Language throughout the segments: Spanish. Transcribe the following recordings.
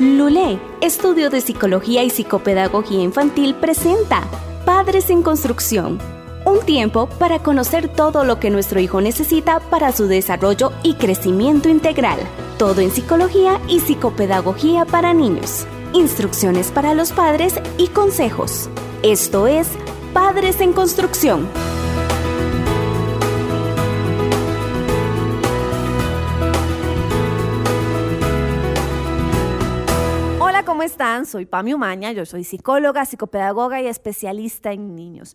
Lulé, Estudio de Psicología y Psicopedagogía Infantil, presenta Padres en Construcción. Un tiempo para conocer todo lo que nuestro hijo necesita para su desarrollo y crecimiento integral. Todo en psicología y psicopedagogía para niños. Instrucciones para los padres y consejos. Esto es Padres en Construcción. ¿Cómo están? Soy Pami Umaña, yo soy psicóloga, psicopedagoga y especialista en niños.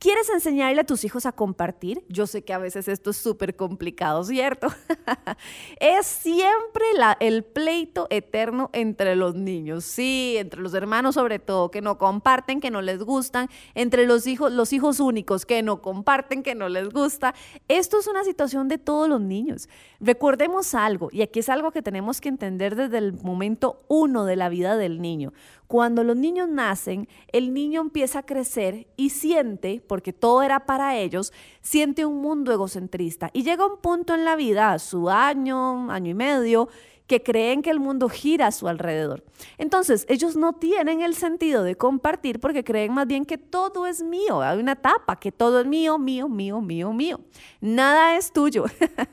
¿Quieres enseñarle a tus hijos a compartir? Yo sé que a veces esto es súper complicado, ¿cierto? es siempre el pleito eterno entre los niños, sí, entre los hermanos sobre todo, que no comparten, que no les gustan, entre los hijos, los hijos únicos, que no comparten, que no les gusta. Esto es una situación de todos los niños. Recordemos algo, y aquí es algo que tenemos que entender desde el momento uno de la vida del niño. Cuando los niños nacen, el niño empieza a crecer y siente, porque todo era para ellos, siente un mundo egocentrista. Y llega un punto en la vida, su año, año y medio, que creen que el mundo gira a su alrededor. Entonces, ellos no tienen el sentido de compartir porque creen más bien que todo es mío. Hay una etapa que todo es mío, mío, mío, mío, mío. Nada es tuyo.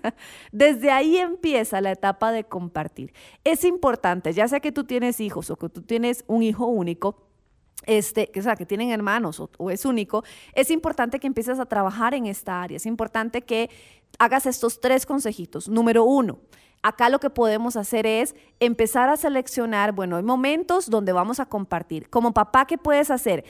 Desde ahí empieza la etapa de compartir. Es importante, ya sea que tú tienes hijos o que tú tienes un hijo único, este, que, sea, que tienen hermanos o, o, es único, es importante que empieces a trabajar en esta área. Es importante que hagas estos tres consejitos. Número uno, Acá lo que podemos hacer es empezar a seleccionar, bueno, hay momentos donde vamos a compartir. Como papá, ¿qué puedes hacer?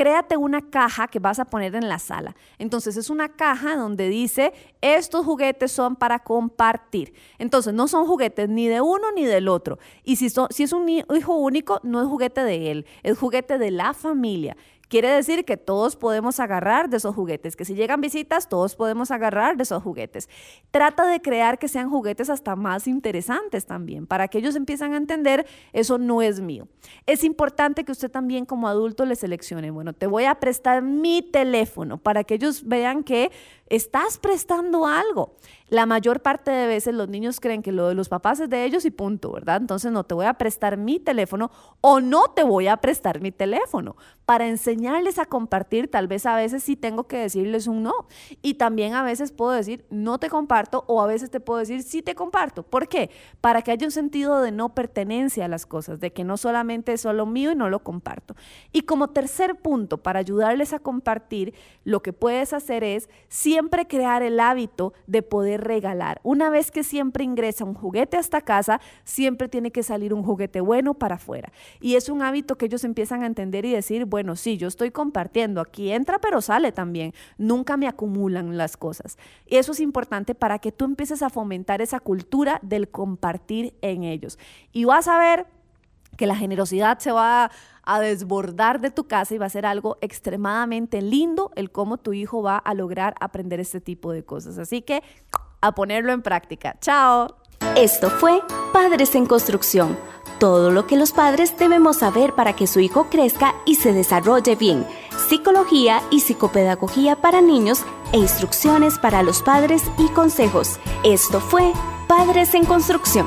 Créate una caja que vas a poner en la sala. Entonces es una caja donde dice, estos juguetes son para compartir. Entonces no son juguetes ni de uno ni del otro. Y si, si es un hijo único, no es juguete de él, es juguete de la familia. Quiere decir que todos podemos agarrar de esos juguetes, que si llegan visitas, todos podemos agarrar de esos juguetes. Trata de crear que sean juguetes hasta más interesantes también, para que ellos empiezan a entender, eso no es mío. Es importante que usted también como adulto le seleccione, bueno, te voy a prestar mi teléfono para que ellos vean que estás prestando algo. La mayor parte de veces los niños creen que lo de los papás es de ellos y punto, ¿verdad? Entonces no te voy a prestar mi teléfono o no te voy a prestar mi teléfono. Para enseñarles a compartir, tal vez a veces sí tengo que decirles un no. Y también a veces puedo decir no te comparto o a veces te puedo decir sí te comparto. ¿Por qué? Para que haya un sentido de no pertenencia a las cosas, de que no solamente es solo mío y no lo comparto. Y como tercer punto, para ayudarles a compartir, lo que puedes hacer es siempre crear el hábito de poder regalar. Una vez que siempre ingresa un juguete a esta casa, siempre tiene que salir un juguete bueno para afuera. Y es un hábito que ellos empiezan a entender y decir, bueno, sí, yo estoy compartiendo, aquí entra pero sale también, nunca me acumulan las cosas. Y eso es importante para que tú empieces a fomentar esa cultura del compartir en ellos. Y vas a ver que la generosidad se va a desbordar de tu casa y va a ser algo extremadamente lindo el cómo tu hijo va a lograr aprender este tipo de cosas. Así que a ponerlo en práctica. Chao. Esto fue Padres en Construcción. Todo lo que los padres debemos saber para que su hijo crezca y se desarrolle bien. Psicología y psicopedagogía para niños e instrucciones para los padres y consejos. Esto fue Padres en Construcción.